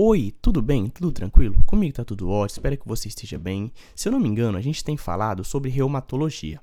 Oi, tudo bem? Tudo tranquilo? Comigo tá tudo ótimo, espero que você esteja bem. Se eu não me engano, a gente tem falado sobre reumatologia.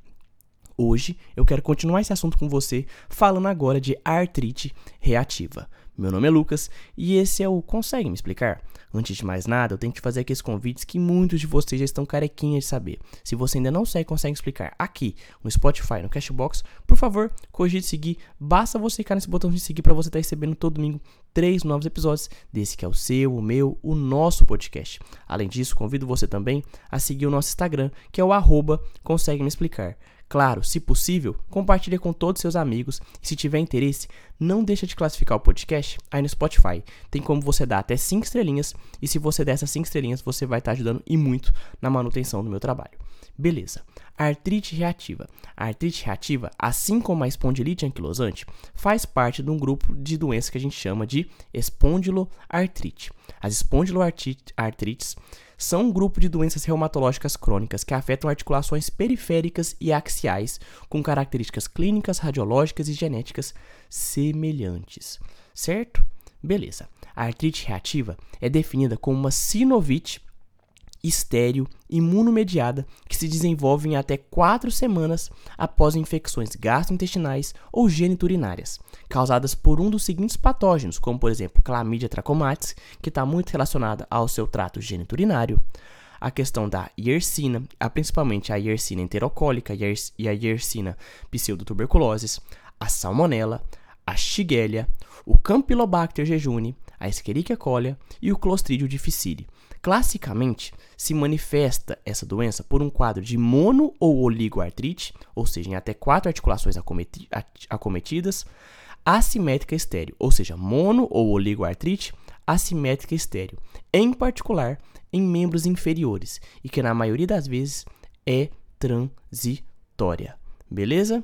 Hoje eu quero continuar esse assunto com você, falando agora de artrite reativa. Meu nome é Lucas e esse é o Consegue Me Explicar? Antes de mais nada, eu tenho que fazer aqueles convites que muitos de vocês já estão carequinhas de saber. Se você ainda não segue Consegue Explicar aqui no Spotify, no Cashbox, por favor, cogite seguir. Basta você clicar nesse botão de seguir para você estar tá recebendo todo domingo três novos episódios desse que é o seu, o meu, o nosso podcast. Além disso, convido você também a seguir o nosso Instagram, que é o arroba Consegue Me Explicar. Claro, se possível, compartilhe com todos seus amigos e se tiver interesse, não deixa de classificar o podcast aí no Spotify. Tem como você dar até 5 estrelinhas e se você der essas 5 estrelinhas, você vai estar ajudando e muito na manutenção do meu trabalho. Beleza. Artrite reativa. A artrite reativa, assim como a espondilite anquilosante, faz parte de um grupo de doenças que a gente chama de espondiloartrite. As espondiloartrites são um grupo de doenças reumatológicas crônicas que afetam articulações periféricas e axiais, com características clínicas, radiológicas e genéticas semelhantes. Certo? Beleza. A artrite reativa é definida como uma sinovite estéreo imunomediada que se desenvolve em até 4 semanas após infecções gastrointestinais ou geniturinárias, causadas por um dos seguintes patógenos, como por exemplo Chlamydia trachomatis, que está muito relacionada ao seu trato geniturinário, a questão da Yersinia, principalmente a Yersinia enterocólica e a Yersinia pseudotuberculosis, a Salmonella, a Shigella, o Campylobacter jejuni, a Escherichia coli e o Clostridium difficile. Classicamente, se manifesta essa doença por um quadro de mono ou oligoartrite, ou seja, em até quatro articulações acometi acometidas, assimétrica estéreo, ou seja, mono ou oligoartrite assimétrica estéreo, em particular em membros inferiores, e que na maioria das vezes é transitória. Beleza?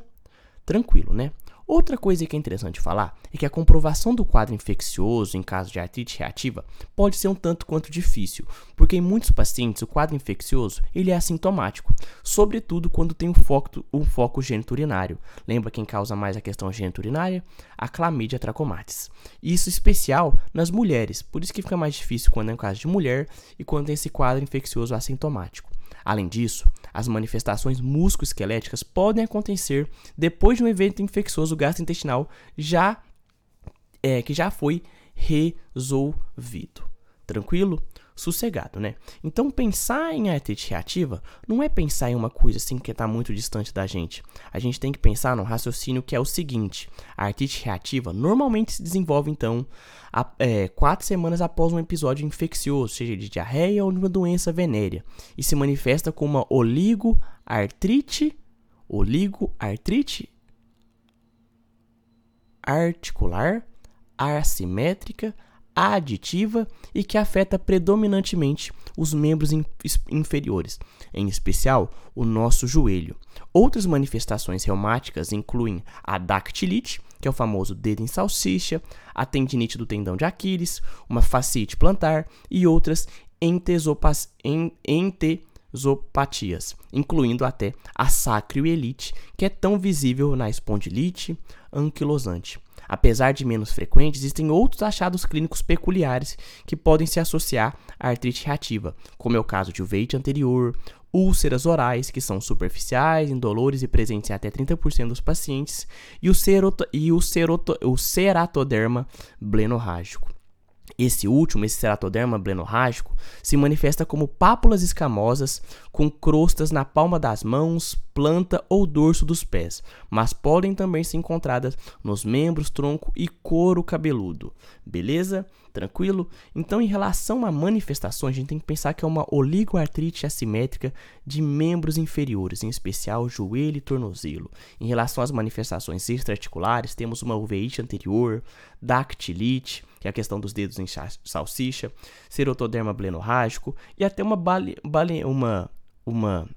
Tranquilo, né? Outra coisa que é interessante falar é que a comprovação do quadro infeccioso em caso de artrite reativa pode ser um tanto quanto difícil, porque em muitos pacientes o quadro infeccioso ele é assintomático, sobretudo quando tem um foco, um foco geniturinário. Lembra quem causa mais a questão geniturinária? A clamídia trachomatis. Isso especial nas mulheres, por isso que fica mais difícil quando é um caso de mulher e quando tem esse quadro infeccioso assintomático. Além disso, as manifestações musculoesqueléticas podem acontecer depois de um evento infeccioso gastrointestinal já é, que já foi resolvido. Tranquilo? Sossegado, né? Então pensar em artrite reativa não é pensar em uma coisa assim que está muito distante da gente. A gente tem que pensar no raciocínio que é o seguinte: a artrite reativa normalmente se desenvolve então a, é, quatro semanas após um episódio infeccioso, seja de diarreia ou de uma doença venérea, e se manifesta com uma oligoartrite, oligoartrite articular assimétrica aditiva e que afeta predominantemente os membros in inferiores, em especial o nosso joelho. Outras manifestações reumáticas incluem a dactilite, que é o famoso dedo em salsicha, a tendinite do tendão de Aquiles, uma fascite plantar e outras entesopatias, incluindo até a sacroelite, que é tão visível na espondilite anquilosante. Apesar de menos frequentes, existem outros achados clínicos peculiares que podem se associar à artrite reativa, como é o caso de uveite anterior, úlceras orais, que são superficiais, indolores e presentes em até 30% dos pacientes, e o, ceroto, e o, ceroto, o ceratoderma blenorrágico. Esse último, esse ceratoderma blenorrágico, se manifesta como pápulas escamosas com crostas na palma das mãos, planta ou dorso dos pés, mas podem também ser encontradas nos membros, tronco e couro cabeludo. Beleza? Tranquilo? Então, em relação a manifestações, a gente tem que pensar que é uma oligoartrite assimétrica de membros inferiores, em especial joelho e tornozelo. Em relação às manifestações extraarticulares, temos uma uveite anterior, dactilite, que é a questão dos dedos em salsicha, serotoderma blenorrágico e até uma, bale, bale, uma, uma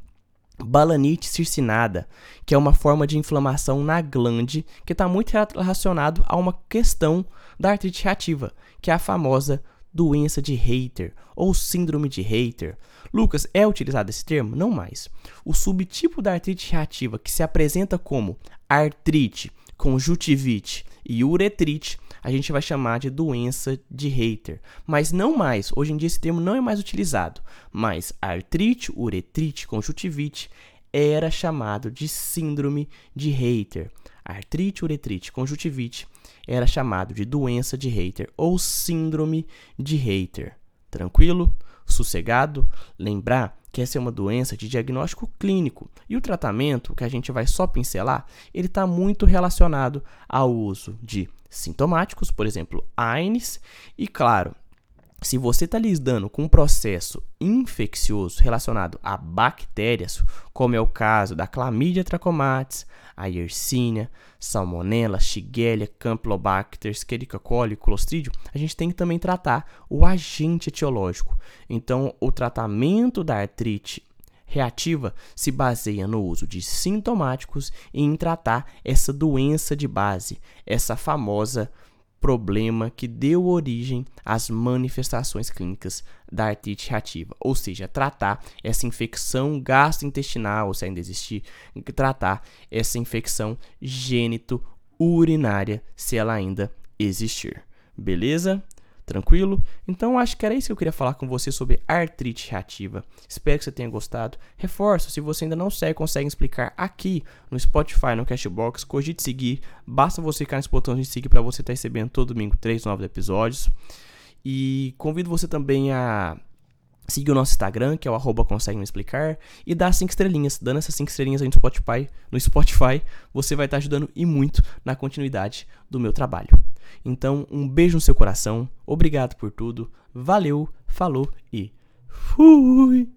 balanite circinada, que é uma forma de inflamação na glande que está muito relacionado a uma questão da artrite reativa, que é a famosa doença de Hater ou síndrome de Hater. Lucas, é utilizado esse termo? Não mais. O subtipo da artrite reativa que se apresenta como artrite, conjuntivite E uretrite a gente vai chamar de doença de Reiter. Mas não mais, hoje em dia esse termo não é mais utilizado. Mas artrite, uretrite, conjuntivite era chamado de síndrome de Reiter. Artrite, uretrite, conjuntivite era chamado de doença de Reiter ou síndrome de Reiter. Tranquilo? Sossegado? Lembrar que essa é uma doença de diagnóstico clínico e o tratamento, que a gente vai só pincelar, ele está muito relacionado ao uso de sintomáticos, por exemplo, AINES, e claro, se você está lidando com um processo infeccioso relacionado a bactérias, como é o caso da Chlamydia trachomatis, a Yersinia, Salmonella, Shigella, Campylobacter, Escherichia coli, Clostridium, a gente tem que também tratar o agente etiológico. Então, o tratamento da artrite reativa se baseia no uso de sintomáticos e em tratar essa doença de base, essa famosa problema que deu origem às manifestações clínicas da artrite reativa, ou seja, tratar essa infecção gastrointestinal, se ainda existir, tratar essa infecção gênito-urinária, se ela ainda existir. Beleza? Tranquilo? Então acho que era isso que eu queria falar com você sobre artrite reativa. Espero que você tenha gostado. Reforço, se você ainda não segue, consegue explicar aqui no Spotify, no Cashbox, cogite seguir. Basta você clicar nesse botão de seguir para você estar tá recebendo todo domingo três novos episódios. E convido você também a seguir o nosso Instagram, que é o arroba consegue me explicar, e dar cinco estrelinhas. Dando essas cinco estrelinhas aí no Spotify, no Spotify, você vai estar ajudando e muito na continuidade do meu trabalho. Então, um beijo no seu coração, obrigado por tudo, valeu, falou e fui!